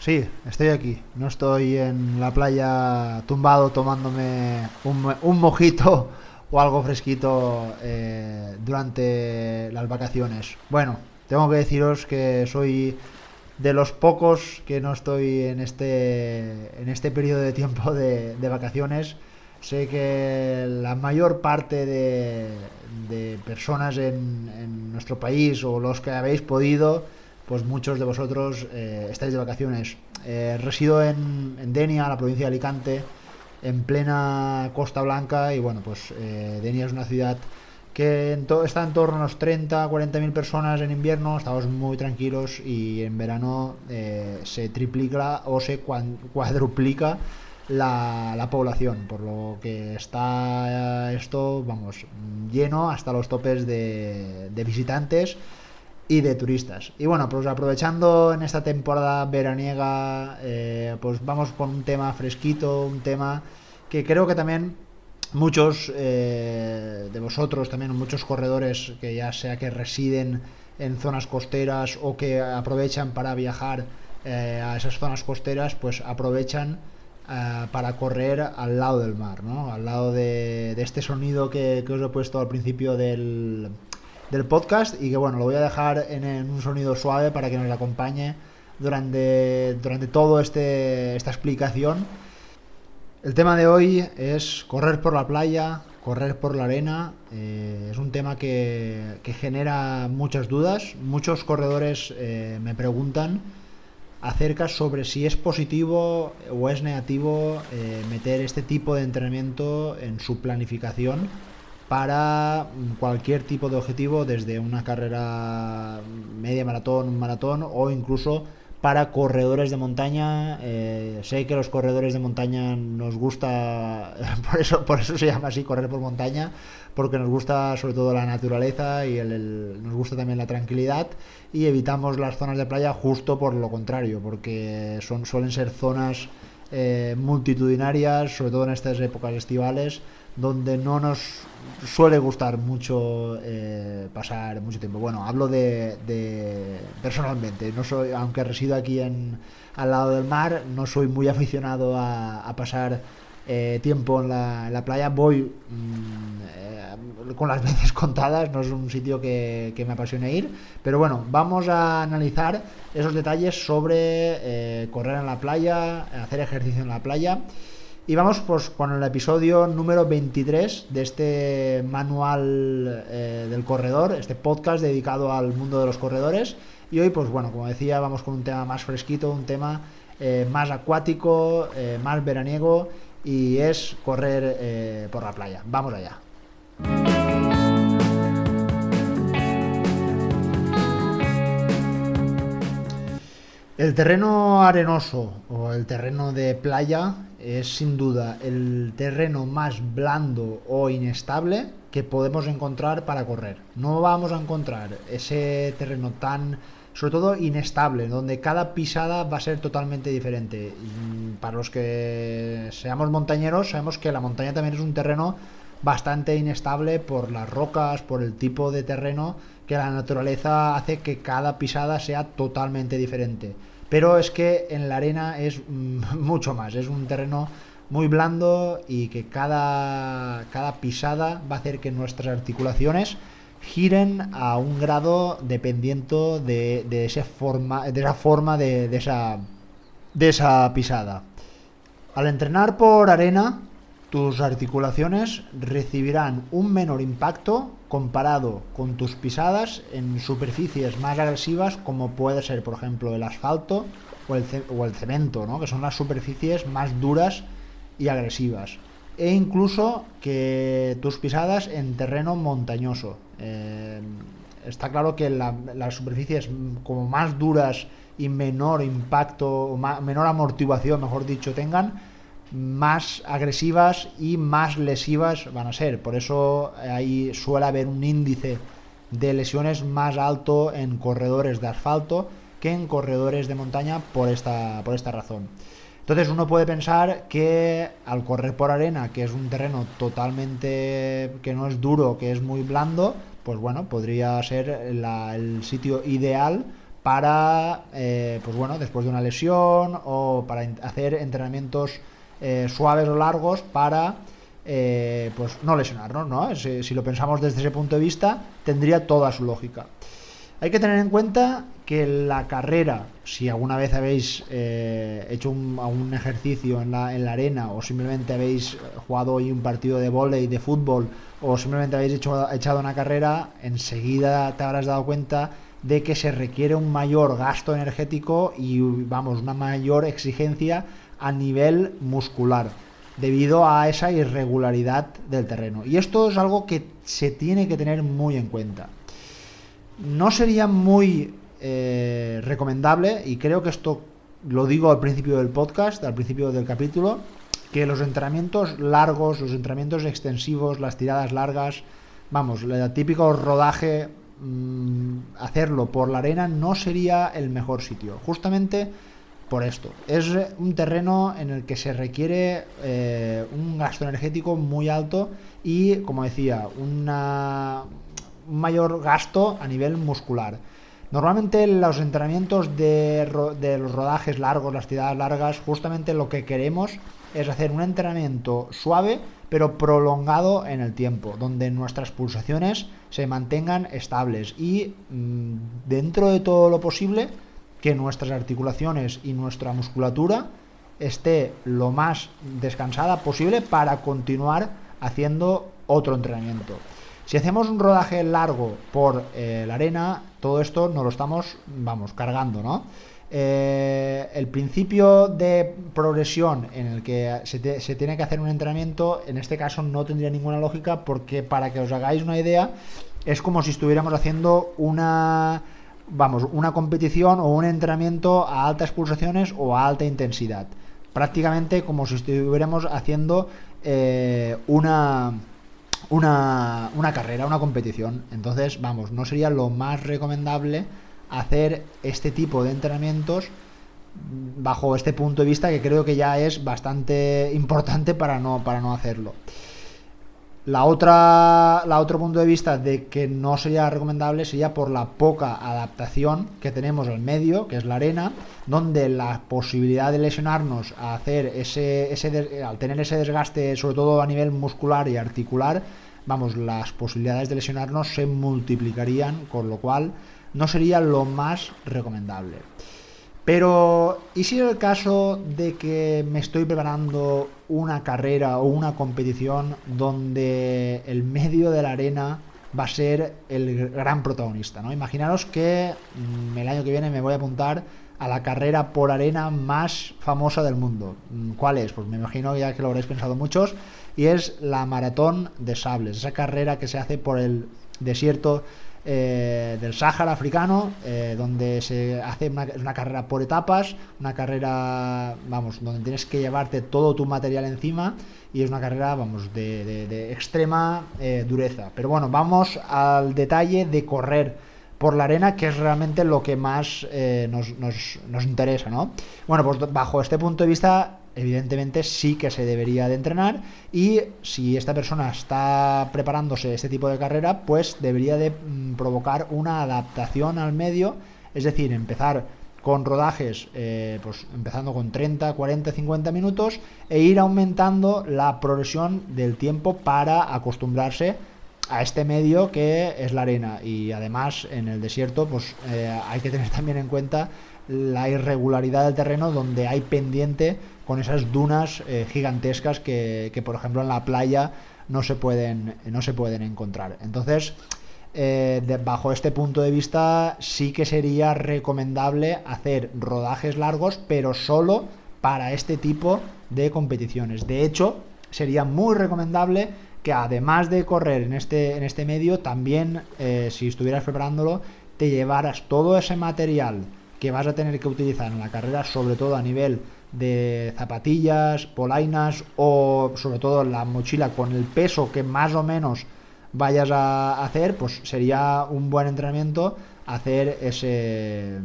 Sí, estoy aquí. No estoy en la playa tumbado tomándome un, un mojito o algo fresquito eh, durante las vacaciones. Bueno, tengo que deciros que soy de los pocos que no estoy en este, en este periodo de tiempo de, vacaciones. Sé que la mayor parte de, personas en, nuestro país o los que habéis podido, pues muchos de vosotros eh, estáis de vacaciones. Eh, resido en, en Denia, la provincia de Alicante, en plena Costa Blanca y bueno, pues eh, Denia es una ciudad que en está en torno a unos 30, 40 mil personas en invierno, estamos muy tranquilos y en verano eh, se triplica o se cuadruplica la, la, población, por lo que está esto, vamos, lleno hasta los topes de visitantes y de turistas. Y bueno, pues aprovechando en esta temporada veraniega, eh, pues vamos con un tema fresquito, un tema que creo que también muchos eh, de vosotros, también muchos corredores que ya sea que residen en zonas costeras o que aprovechan para viajar eh, a esas zonas costeras, pues aprovechan para correr al lado del mar, ¿no? Al lado de, este sonido que, os he puesto al principio del, del, podcast y que bueno, lo voy a dejar en, un sonido suave para que nos acompañe durante, durante todo este, esta explicación el tema de hoy es correr por la playa, correr por la arena. Eh, es un tema que, que, genera muchas dudas. Muchos corredores eh, me preguntan acerca sobre si es positivo o es negativo eh, meter este tipo de entrenamiento en su planificación para cualquier tipo de objetivo, desde una carrera media maratón, un maratón o incluso para corredores de montaña. Eh, sé que los corredores de montaña nos gusta, por eso, por eso se llama así, correr por montaña, porque nos gusta sobre todo la naturaleza y el, nos gusta también la tranquilidad y evitamos las zonas de playa justo por lo contrario, porque son, suelen ser zonas eh, multitudinarias, sobre todo en estas épocas estivales, donde no nos suele gustar mucho eh, pasar mucho tiempo. Bueno, hablo de, de, personalmente, no soy, aunque resido aquí en, al lado del mar, no soy muy aficionado a, a pasar eh, tiempo en la, en la, playa. Voy mmm, eh, con las veces contadas, no es un sitio que, que, me apasione ir, pero bueno, vamos a analizar esos detalles sobre eh, correr en la playa, hacer ejercicio en la playa. Y vamos pues con el episodio número 23 de este manual eh, del corredor, este podcast dedicado al mundo de los corredores. Y hoy, pues bueno, como decía, vamos con un tema más fresquito, un tema eh, más acuático, eh, más veraniego y es correr por la playa. Vamos allá. El terreno arenoso o el terreno de playa es sin duda el terreno más blando o inestable que podemos encontrar para correr. No vamos a encontrar ese terreno tan, sobre todo, inestable, donde cada pisada va a ser totalmente diferente. Y para los que seamos montañeros, sabemos que la montaña también es un terreno bastante inestable por las rocas, por el tipo de terreno que la naturaleza hace que cada pisada sea totalmente diferente pero es que en la arena es mucho más, es un terreno muy blando y que cada, cada pisada va a hacer que nuestras articulaciones giren a un grado dependiendo de, de, ese forma, de esa forma de, de, esa, de esa pisada. Al entrenar por arena, tus articulaciones recibirán un menor impacto comparado con tus pisadas en superficies más agresivas como puede ser por ejemplo el asfalto o el, o cemento, ¿no? que son las superficies más duras y agresivas e incluso que tus pisadas en terreno montañoso. Eh, está claro que la, las superficies como más duras y menor impacto, menor amortiguación, mejor dicho, tengan, más agresivas y más lesivas van a ser. Por eso ahí suele haber un índice de lesiones más alto en corredores de asfalto que en corredores de montaña por esta, por esta razón. Entonces uno puede pensar que al correr por arena, que es un terreno totalmente que no es duro, que es muy blando, pues bueno, podría ser el sitio ideal para, eh, pues bueno, después de una lesión o para hacer entrenamientos eh, suaves o largos para, eh, pues no lesionarnos, ¿no? Si, lo pensamos desde ese punto de vista, tendría toda su lógica. Hay que tener en cuenta que la carrera, si alguna vez habéis hecho un, ejercicio en la, en la, arena o simplemente habéis jugado hoy un partido de volei, de fútbol o simplemente habéis hecho, echado una carrera, enseguida te habrás dado cuenta de que se requiere un mayor gasto energético y vamos, una mayor exigencia a nivel muscular debido a esa irregularidad del terreno. Y esto es algo que se tiene que tener muy en cuenta. No sería muy eh, recomendable, y creo que esto lo digo al principio del podcast, al principio del capítulo, que los entrenamientos largos, los entrenamientos extensivos, las tiradas largas, vamos, el típico rodaje Mm, hacerlo por la arena no sería el mejor sitio. Justamente por esto. Es un terreno en el que se requiere eh, un gasto energético muy alto y, como decía, una, un mayor gasto a nivel muscular. Normalmente los entrenamientos de, de los rodajes largos, las tiradas largas, justamente lo que queremos es hacer un entrenamiento suave pero prolongado en el tiempo, donde nuestras pulsaciones se mantengan estables y mm, dentro de todo lo posible que nuestras articulaciones y nuestra musculatura esté lo más descansada posible para continuar haciendo otro entrenamiento. Si hacemos un rodaje largo por eh, la arena, todo esto nos lo estamos, vamos, cargando, ¿no? Eh, el principio de progresión en el que se, tiene que hacer un entrenamiento, en este caso no tendría ninguna lógica porque para que os hagáis una idea, es como si estuviéramos haciendo una, vamos, una competición o un entrenamiento a altas pulsaciones o a alta intensidad. Prácticamente como si estuviéramos haciendo eh, una, una, una carrera, una competición. Entonces, vamos, no sería lo más recomendable hacer este tipo de entrenamientos bajo este punto de vista que creo que ya es bastante importante para no, para no hacerlo. La otra, la otro punto de vista de que no sería recomendable sería por la poca adaptación que tenemos al medio, que es la arena, donde la posibilidad de lesionarnos hacer ese, ese al tener ese desgaste, sobre todo a nivel muscular y articular, vamos, las posibilidades de lesionarnos se multiplicarían, con lo cual no sería lo más recomendable. Pero, ¿y si en el caso de que me estoy preparando una carrera o una competición donde el medio de la arena va a ser el gran protagonista? ¿no? Imaginaros que mm, el año que viene me voy a apuntar a la carrera por arena más famosa del mundo. Mm, ¿Cuál es? Pues me imagino ya que lo habréis pensado muchos, y es la maratón de sables, esa carrera que se hace por el desierto eh, del Sáhara africano, eh, donde se hace una, carrera por etapas, una carrera, vamos, donde tienes que llevarte todo tu material encima y es una carrera, vamos, de, extrema eh, dureza. Pero bueno, vamos al detalle de correr por la arena, que es realmente lo que más nos, nos, nos interesa, ¿no? Bueno, pues bajo este punto de vista evidentemente sí que se debería de entrenar y si esta persona está preparándose este tipo de carrera, pues debería de mm, provocar una adaptación al medio, es decir, empezar con rodajes, eh, pues empezando con 30, 40, 50 minutos e ir aumentando la progresión del tiempo para acostumbrarse a este medio que es la arena. Y además en el desierto pues eh, hay que tener también en cuenta la irregularidad del terreno donde hay pendiente con esas dunas eh, gigantescas que, por ejemplo en la playa no se pueden, no se pueden encontrar. Entonces, eh, bajo este punto de vista sí que sería recomendable hacer rodajes largos, pero solo para este tipo de competiciones. De hecho, sería muy recomendable que además de correr en este, en este medio, también eh, si estuvieras preparándolo, te llevaras todo ese material que vas a tener que utilizar en la carrera, sobre todo a nivel de zapatillas, polainas o sobre todo la mochila con el peso que más o menos vayas a hacer, pues sería un buen entrenamiento hacer ese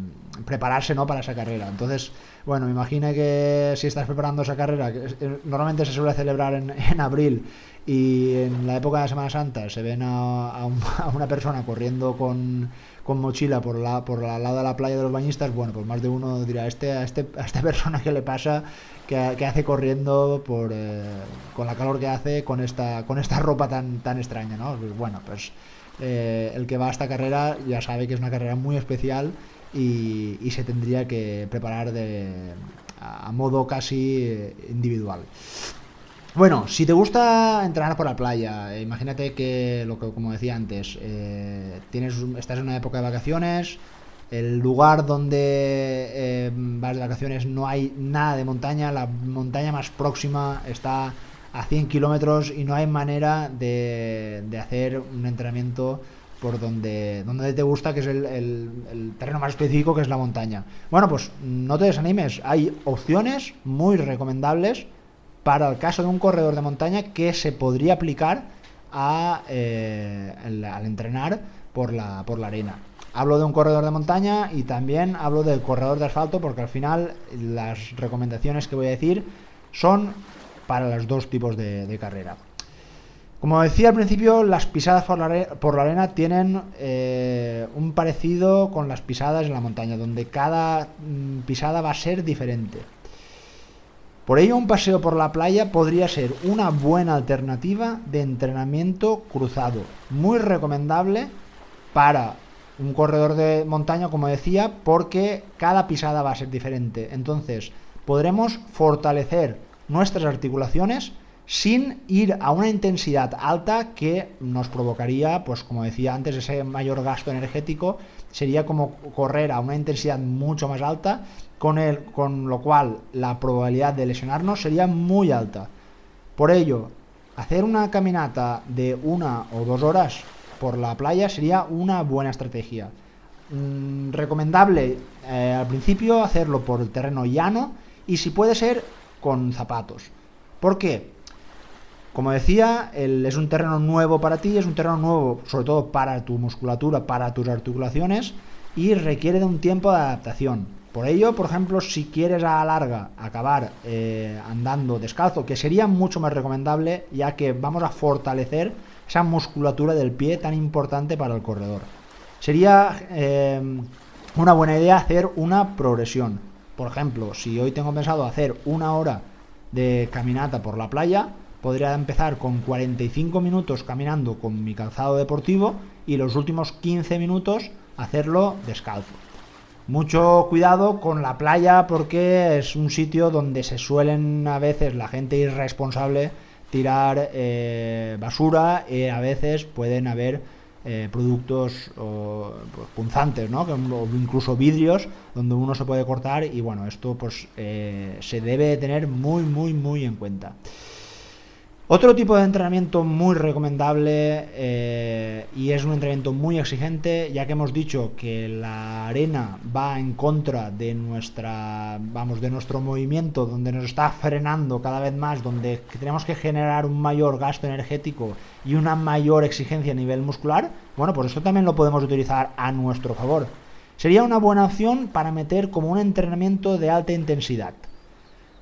prepararse ¿no? para esa carrera. Entonces, bueno, me imagino que si estás preparando esa carrera, que normalmente se suele celebrar en, en, abril y en la época de Semana Santa se ven a una persona corriendo con, con, mochila por la por la lado de la playa de los bañistas, bueno, pues más de uno dirá, este, a, este, a esta persona que le pasa, que, que hace corriendo por, eh, con la calor que hace, con esta, con esta ropa tan, tan extraña, ¿no? Pues bueno, pues eh, el que va a esta carrera ya sabe que es una carrera muy especial y, se tendría que preparar de, a, modo casi eh, individual. Bueno, si te gusta entrenar por la playa, eh, imagínate que, lo que como decía antes, eh, tienes, estás en una época de vacaciones, el lugar donde vas de vacaciones no hay nada de montaña, la montaña más próxima está a 100 kilómetros y no hay manera de, de, hacer un entrenamiento por donde, donde te gusta, que es el, el, el, terreno más específico, que es la montaña. Bueno, pues no te desanimes, hay opciones muy recomendables para el caso de un corredor de montaña que se podría aplicar a, eh, al entrenar por la, por la arena. Hablo de un corredor de montaña y también hablo del corredor de asfalto porque al final las recomendaciones que voy a decir son para los dos tipos de, carrera. Como decía al principio, las pisadas por la, por la arena tienen eh, un parecido con las pisadas en la montaña, donde cada mm, pisada va a ser diferente. Por ello, un paseo por la playa podría ser una buena alternativa de entrenamiento cruzado, muy recomendable para un corredor de montaña, como decía, porque cada pisada va a ser diferente. Entonces, podremos fortalecer nuestras articulaciones sin ir a una intensidad alta que nos provocaría, pues como decía antes, ese mayor gasto energético. Sería como correr a una intensidad mucho más alta con, el, con lo cual la probabilidad de lesionarnos sería muy alta. Por ello, hacer una caminata de una o dos horas por la playa sería una buena estrategia. Mm, recomendable eh, al principio hacerlo por terreno llano y si puede ser con zapatos. ¿Por qué? Como decía, es un terreno nuevo para ti, es un terreno nuevo sobre todo para tu musculatura, para tus articulaciones y requiere de un tiempo de adaptación. Por ello, por ejemplo, si quieres a la larga acabar eh, andando descalzo, que sería mucho más recomendable, ya que vamos a fortalecer esa musculatura del pie tan importante para el corredor. Sería eh, una buena idea hacer una progresión. Por ejemplo, si hoy tengo pensado hacer una hora de caminata por la playa, podría empezar con 45 minutos caminando con mi calzado deportivo y los últimos 15 minutos hacerlo descalzo. Mucho cuidado con la playa porque es un sitio donde se suelen a veces la gente irresponsable tirar eh, basura y a veces pueden haber eh, productos pues, punzantes, ¿no? o incluso vidrios donde uno se puede cortar y bueno, esto pues eh, se debe tener muy muy muy en cuenta. Otro tipo de entrenamiento muy recomendable eh, y es un entrenamiento muy exigente, ya que hemos dicho que la arena va en contra de nuestra, vamos, de nuestro movimiento, donde nos está frenando cada vez más, donde tenemos que generar un mayor gasto energético y una mayor exigencia a nivel muscular. Bueno, pues eso también lo podemos utilizar a nuestro favor. Sería una buena opción para meter como un entrenamiento de alta intensidad.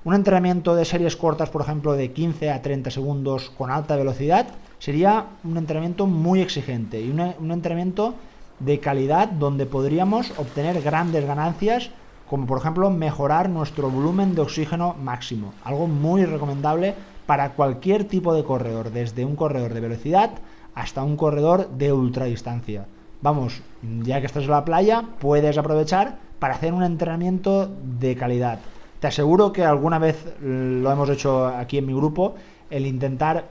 Un entrenamiento de series cortas, por ejemplo, de 15 a 30 segundos con alta velocidad, sería un entrenamiento muy exigente y un entrenamiento de calidad donde podríamos obtener grandes ganancias, como por ejemplo mejorar nuestro volumen de oxígeno máximo. Algo muy recomendable para cualquier tipo de corredor, desde un corredor de velocidad hasta un corredor de ultradistancia. Vamos, ya que estás en la playa, puedes aprovechar para hacer un entrenamiento de calidad. Te aseguro que alguna vez lo hemos hecho aquí en mi grupo, el intentar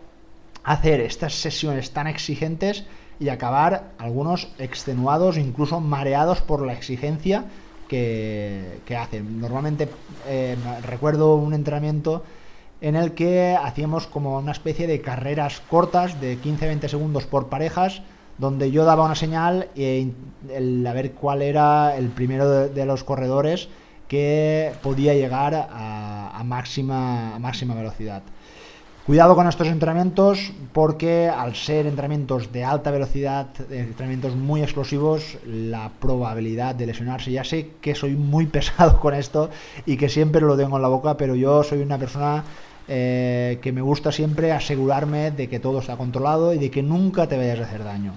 hacer estas sesiones tan exigentes y acabar algunos extenuados, incluso mareados por la exigencia que, hacen. Normalmente eh, recuerdo un entrenamiento en el que hacíamos como una especie de carreras cortas de 15-20 segundos por parejas, donde yo daba una señal y el, a ver cuál era el primero de los corredores que podía llegar a, máxima, máxima velocidad. Cuidado con estos entrenamientos porque al ser entrenamientos de alta velocidad, entrenamientos muy explosivos, la probabilidad de lesionarse, ya sé que soy muy pesado con esto y que siempre lo tengo en la boca, pero yo soy una persona eh, que me gusta siempre asegurarme de que todo está controlado y de que nunca te vayas a hacer daño.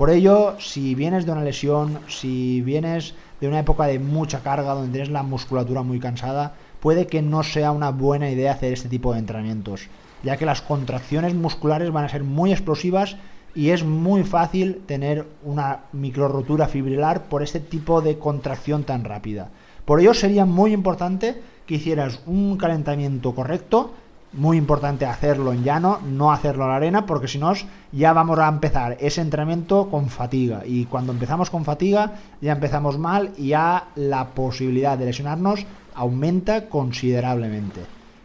Por ello, si vienes de una lesión, si vienes de una época de mucha carga donde tienes la musculatura muy cansada, puede que no sea una buena idea hacer este tipo de entrenamientos ya que las contracciones musculares van a ser muy explosivas y es muy fácil tener una microrotura fibrilar por este tipo de contracción tan rápida. Por ello sería muy importante que hicieras un calentamiento correcto, muy importante hacerlo en llano, no hacerlo en la arena, porque si no ya vamos a empezar ese entrenamiento con fatiga. Y cuando empezamos con fatiga ya empezamos mal y ya la posibilidad de lesionarnos aumenta considerablemente.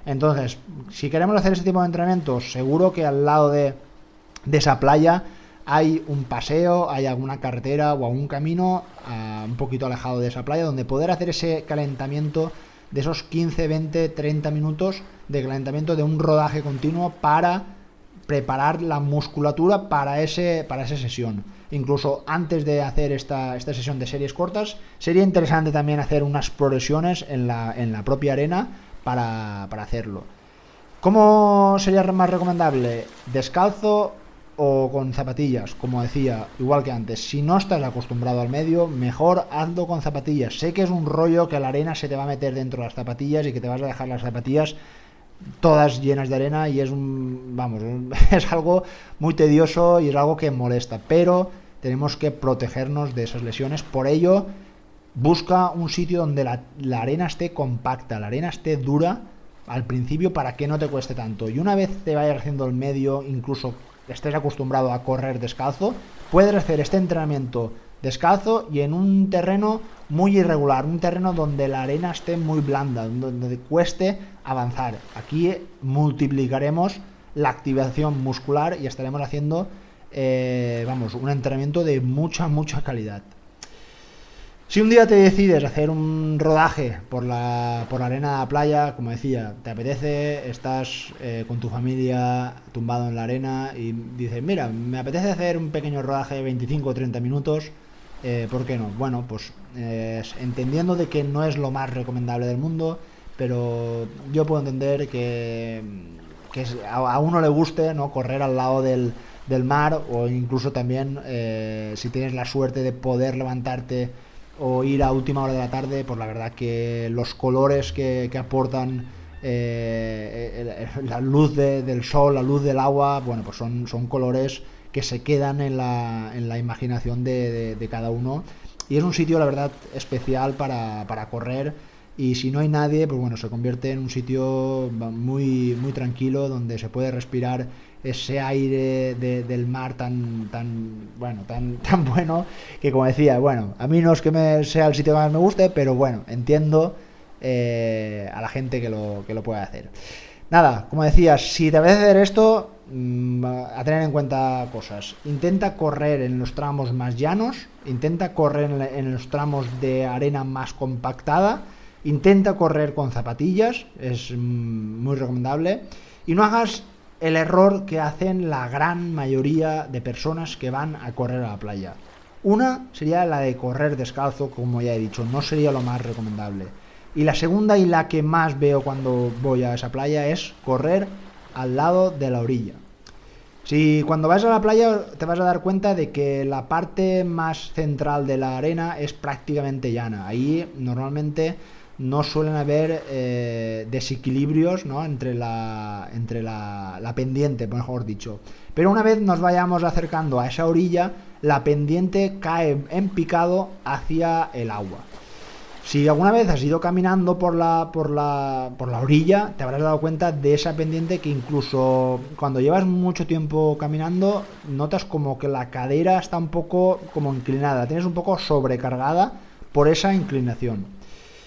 Entonces, si queremos hacer ese tipo de entrenamientos, seguro que al lado de, esa playa hay un paseo, hay alguna carretera o algún camino ah, un poquito alejado de esa playa donde poder hacer ese calentamiento de esos 15, 20, 30 minutos de calentamiento de un rodaje continuo para preparar la musculatura para, ese, para esa sesión. Incluso antes de hacer esta, esta sesión de series cortas, sería interesante también hacer unas progresiones en la, en la propia arena para, hacerlo. ¿Cómo sería más recomendable? ¿Descalzo o con zapatillas? Como decía, igual que antes, si no estás acostumbrado al medio, mejor hazlo con zapatillas. Sé que es un rollo que la arena se te va a meter dentro de las zapatillas y que te vas a dejar las zapatillas todas llenas de arena y es un, vamos, es algo muy tedioso y es algo que molesta, pero tenemos que protegernos de esas lesiones. Por ello, Busca un sitio donde la, arena esté compacta, la arena esté dura al principio para que no te cueste tanto. Y una vez te vayas haciendo el medio, incluso estés acostumbrado a correr descalzo, puedes hacer este entrenamiento descalzo y en un terreno muy irregular, un terreno donde la arena esté muy blanda, donde cueste avanzar. Aquí multiplicaremos la activación muscular y estaremos haciendo, eh, vamos, un entrenamiento de mucha, mucha calidad. Si un día te decides hacer un rodaje por la, por la arena la playa, como decía, te apetece, estás eh, con tu familia tumbado en la arena y dices, mira, me apetece hacer un pequeño rodaje de 25 o 30 minutos, eh, ¿por qué no? Bueno, pues entendiendo de que no es lo más recomendable del mundo, pero yo puedo entender que, a, uno le guste no correr al lado del, del mar o incluso también eh, si tienes la suerte de poder levantarte o ir a última hora de la tarde, pues la verdad que los colores que, aportan eh, la luz del sol, la luz del agua, bueno, pues son, son colores que se quedan en la, en la imaginación de, cada uno. Y es un sitio, la verdad, especial para, para correr y si no hay nadie, pues bueno, se convierte en un sitio muy, muy tranquilo donde se puede respirar ese aire del mar tan, tan, bueno, tan, tan bueno que como decía, bueno, a mí no es que me sea el sitio que más me guste, pero bueno, entiendo eh, a la gente que lo, que lo puede hacer. Nada, como decía, si te apetece hacer esto, mm, a tener en cuenta cosas. Intenta correr en los tramos más llanos, intenta correr en los tramos de arena más compactada Intenta correr con zapatillas, es mm, muy recomendable. Y no hagas el error que hacen la gran mayoría de personas que van a correr a la playa. Una sería la de correr descalzo, como ya he dicho, no sería lo más recomendable. Y la segunda y la que más veo cuando voy a esa playa es correr al lado de la orilla. Si cuando vas a la playa te vas a dar cuenta de que la parte más central de la arena es prácticamente llana. Ahí normalmente no suelen haber eh, desequilibrios ¿no? entre, la, entre la, la, pendiente, mejor dicho. Pero una vez nos vayamos acercando a esa orilla, la pendiente cae en picado hacia el agua. Si alguna vez has ido caminando por la, por la, por la orilla, te habrás dado cuenta de esa pendiente que incluso cuando llevas mucho tiempo caminando, notas como que la cadera está un poco como inclinada, tienes un poco sobrecargada por esa inclinación.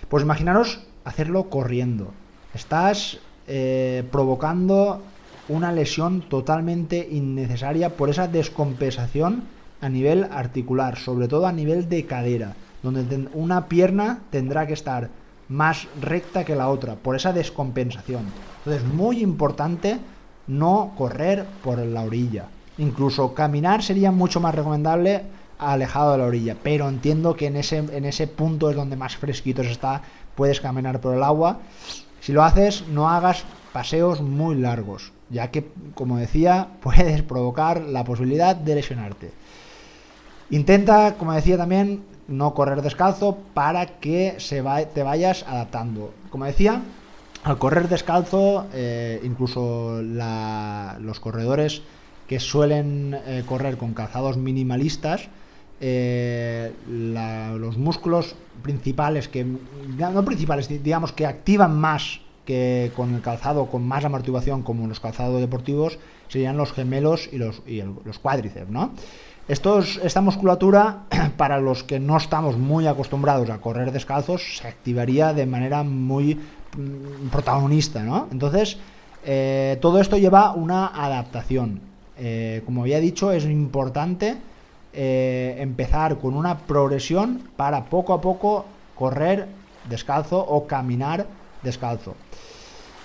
Pues imaginaros hacerlo corriendo. Estás eh, provocando una lesión totalmente innecesaria por esa descompensación a nivel articular, sobre todo a nivel de cadera, donde una pierna tendrá que estar más recta que la otra, por esa descompensación. Entonces, muy importante no correr por la orilla. Incluso caminar sería mucho más recomendable alejado de la orilla, pero entiendo que en ese, en ese punto es donde más fresquito se está, puedes caminar por el agua. Si lo haces, no hagas paseos muy largos, ya que, como decía, puedes provocar la posibilidad de lesionarte. Intenta, como decía también, no correr descalzo para que se te vayas adaptando. Como decía, al correr descalzo, eh, incluso los corredores que suelen eh, correr con calzados minimalistas, eh, los músculos principales, que no principales, digamos que activan más que con el calzado con más amortiguación como los calzados deportivos, serían los gemelos y los, y los cuádriceps, ¿no? esta musculatura, para los que no estamos muy acostumbrados a correr descalzos, se activaría de manera muy mm, protagonista, ¿no? Entonces, eh, todo esto lleva una adaptación. Eh, como había dicho, es importante eh, empezar con una progresión para poco a poco correr descalzo o caminar descalzo.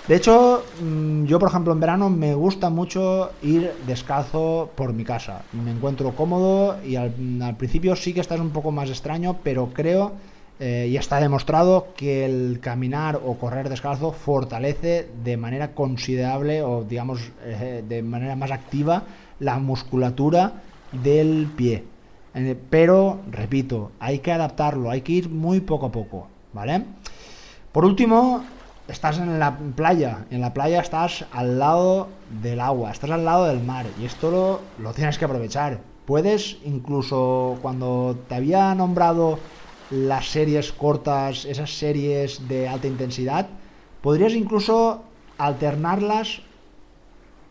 De hecho, mm, yo por ejemplo en verano me gusta mucho ir descalzo por mi casa. Me encuentro cómodo y al, principio sí que estás un poco más extraño, pero creo eh, y está demostrado que el caminar o correr descalzo fortalece de manera considerable o digamos eh, de manera más activa la musculatura del pie. Eh, pero, repito, hay que adaptarlo, hay que ir muy poco a poco, ¿vale? Por último, estás en la playa, en la playa estás al lado del agua, estás al lado del mar y esto lo, lo tienes que aprovechar. Puedes incluso cuando te había nombrado las series cortas, esas series de alta intensidad, podrías incluso alternarlas,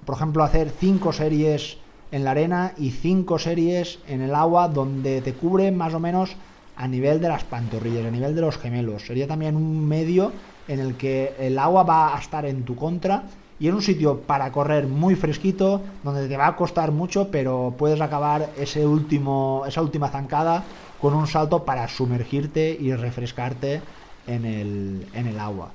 por ejemplo, hacer cinco series en la arena y cinco series en el agua donde te cubre más o menos a nivel de las pantorrillas, a nivel de los gemelos. Sería también un medio en el que el agua va a estar en tu contra y en un sitio para correr muy fresquito, donde te va a costar mucho, pero puedes acabar ese último, esa última zancada con un salto para sumergirte y refrescarte en el, en el agua.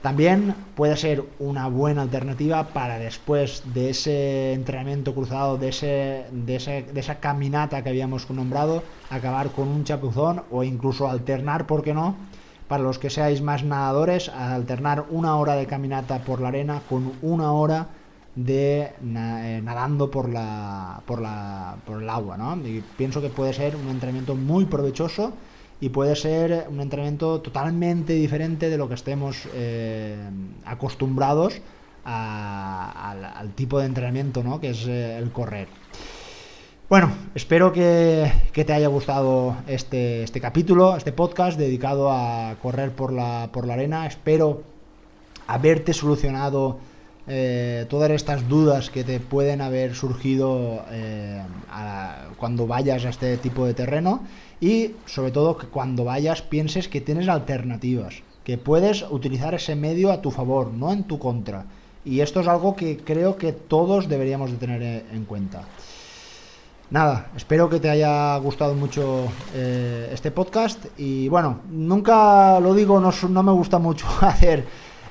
También puede ser una buena alternativa para después de ese entrenamiento cruzado, de, ese, de, de esa caminata que habíamos nombrado, acabar con un chapuzón o incluso alternar, ¿por qué no?, para los que seáis más nadadores, alternar una hora de caminata por la arena con una hora de eh, nadando por la, por la por el agua, ¿no? Y pienso que puede ser un entrenamiento muy provechoso y puede ser un entrenamiento totalmente diferente de lo que estemos eh, acostumbrados al, tipo de entrenamiento, ¿no? Que es eh, el correr. Bueno, espero que, te haya gustado este, este, capítulo, este podcast dedicado a correr por la, por la arena. Espero haberte solucionado eh, todas estas dudas que te pueden haber surgido eh, cuando vayas a este tipo de terreno y sobre todo que cuando vayas pienses que tienes alternativas, que puedes utilizar ese medio a tu favor, no en tu contra. Y esto es algo que creo que todos deberíamos de tener en cuenta. Nada, espero que te haya gustado mucho eh, este podcast y bueno, nunca lo digo, no, no me gusta mucho hacer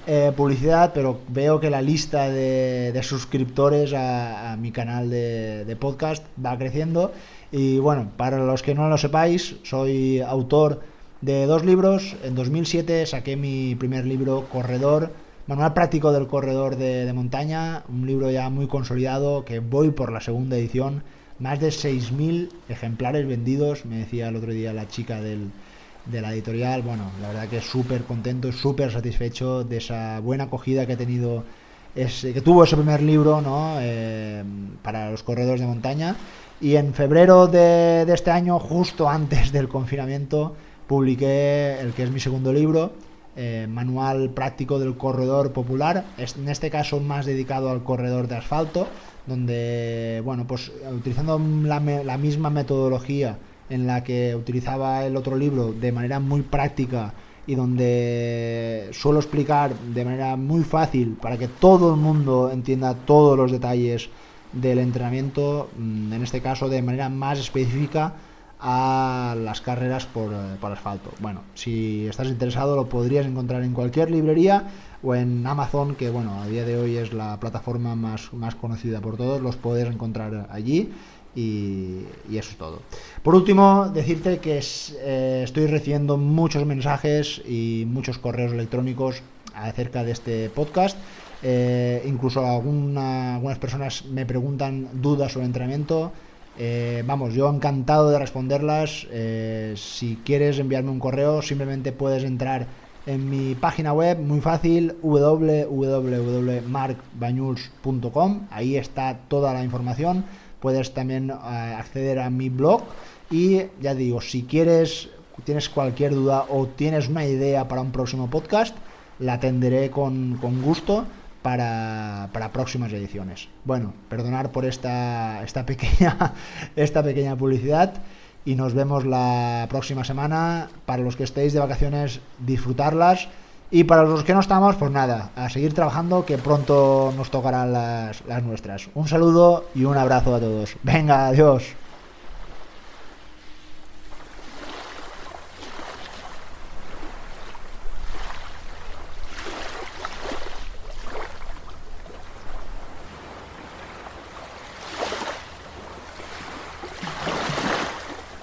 eh, publicidad, pero veo que la lista de, suscriptores a, mi canal de, podcast va creciendo. Y bueno, para los que no lo sepáis, soy autor de dos libros, en 2007 saqué mi primer libro, Corredor, Manual Práctico del Corredor de, de Montaña, un libro ya muy consolidado que voy por la segunda edición. Más de 6.000 ejemplares vendidos, me decía el otro día la chica del, de la editorial. Bueno, la verdad que súper contento, súper satisfecho de esa buena acogida que ha tenido, ese, que tuvo ese primer libro ¿no? Eh, para los corredores de montaña. Y en febrero de, este año, justo antes del confinamiento, publiqué el que es mi segundo libro, eh, Manual Práctico del Corredor Popular, en este caso más dedicado al corredor de asfalto donde, bueno, pues utilizando la, la, misma metodología en la que utilizaba el otro libro de manera muy práctica y donde suelo explicar de manera muy fácil para que todo el mundo entienda todos los detalles del entrenamiento, mm, en este caso de manera más específica a las carreras por, por, asfalto. Bueno, si estás interesado lo podrías encontrar en cualquier librería o en Amazon, que bueno, a día de hoy es la plataforma más, más conocida por todos, los puedes encontrar allí y, eso es todo. Por último, decirte que eh, estoy recibiendo muchos mensajes y muchos correos electrónicos acerca de este podcast. Eh, incluso algunas personas me preguntan dudas sobre entrenamiento. Eh, vamos, yo encantado de responderlas. si quieres enviarme un correo, simplemente puedes entrar en mi página web, muy fácil, www.markbañuls.com. Ahí está toda la información puedes también eh, acceder a mi blog y ya digo, si quieres, tienes cualquier duda o tienes una idea para un próximo podcast, la atenderé con, gusto para, próximas ediciones. Bueno, perdonar por esta, esta, pequeña, esta pequeña publicidad y nos vemos la próxima semana. Para los que estéis de vacaciones, disfrutarlas y para los que no estamos, pues nada, a seguir trabajando que pronto nos tocarán las, las nuestras. Un saludo y un abrazo a todos. Venga, adiós.